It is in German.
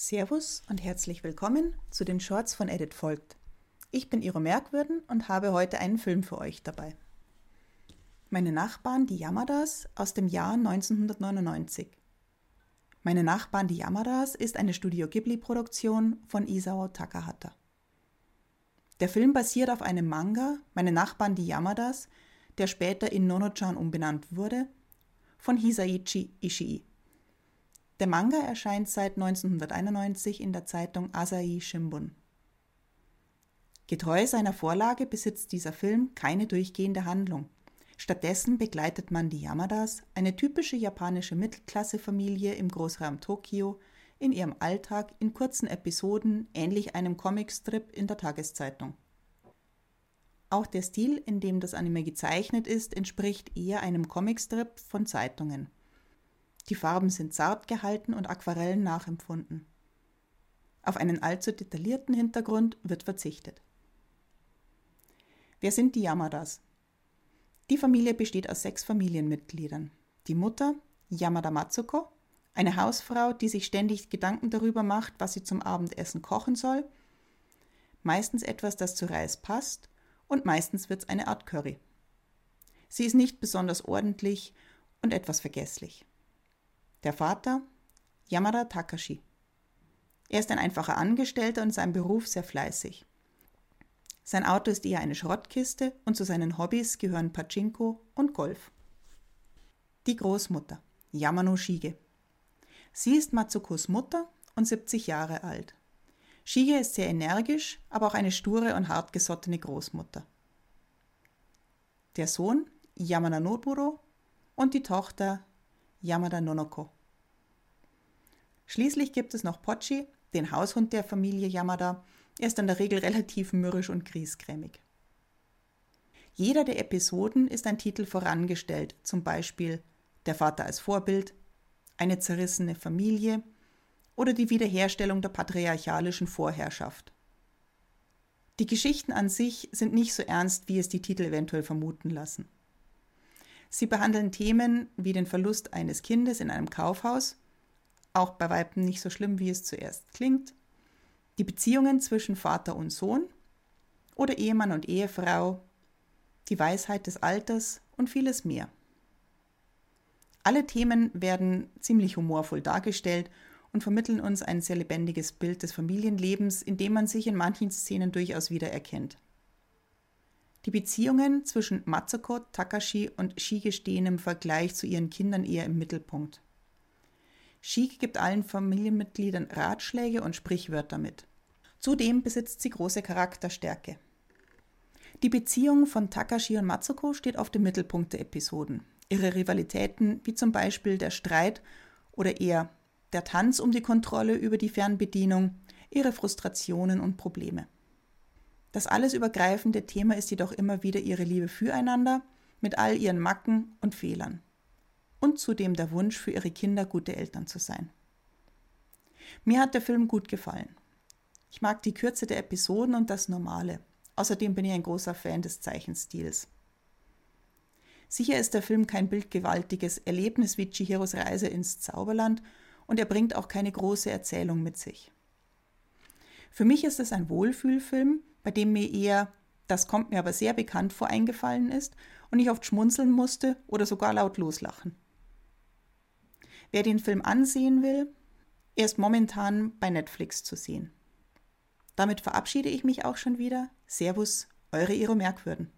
Servus und herzlich willkommen zu den Shorts von Edit folgt. Ich bin Iro Merkwürden und habe heute einen Film für euch dabei. Meine Nachbarn, die Yamadas, aus dem Jahr 1999. Meine Nachbarn, die Yamadas, ist eine Studio Ghibli-Produktion von Isao Takahata. Der Film basiert auf einem Manga, Meine Nachbarn, die Yamadas, der später in Nono-chan umbenannt wurde, von Hisaichi Ishii. Der Manga erscheint seit 1991 in der Zeitung Asahi Shimbun. Getreu seiner Vorlage besitzt dieser Film keine durchgehende Handlung. Stattdessen begleitet man die Yamadas, eine typische japanische Mittelklassefamilie im Großraum Tokio, in ihrem Alltag in kurzen Episoden ähnlich einem Comicstrip in der Tageszeitung. Auch der Stil, in dem das Anime gezeichnet ist, entspricht eher einem Comicstrip von Zeitungen. Die Farben sind zart gehalten und Aquarellen nachempfunden. Auf einen allzu detaillierten Hintergrund wird verzichtet. Wer sind die Yamadas? Die Familie besteht aus sechs Familienmitgliedern. Die Mutter, Yamada Matsuko, eine Hausfrau, die sich ständig Gedanken darüber macht, was sie zum Abendessen kochen soll, meistens etwas, das zu Reis passt, und meistens wird es eine Art Curry. Sie ist nicht besonders ordentlich und etwas vergesslich. Der Vater Yamada Takashi. Er ist ein einfacher Angestellter und in seinem Beruf sehr fleißig. Sein Auto ist eher eine Schrottkiste und zu seinen Hobbys gehören Pachinko und Golf. Die Großmutter Yamano Shige. Sie ist Matsukos Mutter und 70 Jahre alt. Shige ist sehr energisch, aber auch eine sture und hartgesottene Großmutter. Der Sohn Yamada Noburo und die Tochter Yamada Nonoko. Schließlich gibt es noch Pochi, den Haushund der Familie Yamada. Er ist in der Regel relativ mürrisch und griesgrämig. Jeder der Episoden ist ein Titel vorangestellt, zum Beispiel Der Vater als Vorbild, eine zerrissene Familie oder die Wiederherstellung der patriarchalischen Vorherrschaft. Die Geschichten an sich sind nicht so ernst, wie es die Titel eventuell vermuten lassen. Sie behandeln Themen wie den Verlust eines Kindes in einem Kaufhaus, auch bei Weitem nicht so schlimm, wie es zuerst klingt, die Beziehungen zwischen Vater und Sohn oder Ehemann und Ehefrau, die Weisheit des Alters und vieles mehr. Alle Themen werden ziemlich humorvoll dargestellt und vermitteln uns ein sehr lebendiges Bild des Familienlebens, in dem man sich in manchen Szenen durchaus wiedererkennt. Die Beziehungen zwischen Matsuko, Takashi und Shige stehen im Vergleich zu ihren Kindern eher im Mittelpunkt. Shige gibt allen Familienmitgliedern Ratschläge und Sprichwörter mit. Zudem besitzt sie große Charakterstärke. Die Beziehung von Takashi und Matsuko steht auf dem Mittelpunkt der Episoden. Ihre Rivalitäten, wie zum Beispiel der Streit oder eher der Tanz um die Kontrolle über die Fernbedienung, ihre Frustrationen und Probleme. Das alles übergreifende Thema ist jedoch immer wieder ihre Liebe füreinander mit all ihren Macken und Fehlern. Und zudem der Wunsch für ihre Kinder gute Eltern zu sein. Mir hat der Film gut gefallen. Ich mag die Kürze der Episoden und das Normale. Außerdem bin ich ein großer Fan des Zeichenstils. Sicher ist der Film kein bildgewaltiges Erlebnis wie Chihiros Reise ins Zauberland und er bringt auch keine große Erzählung mit sich. Für mich ist es ein Wohlfühlfilm, bei dem mir eher, das kommt mir aber sehr bekannt vor, eingefallen ist und ich oft schmunzeln musste oder sogar laut loslachen. Wer den Film ansehen will, er ist momentan bei Netflix zu sehen. Damit verabschiede ich mich auch schon wieder. Servus, eure Iro Merkwürden.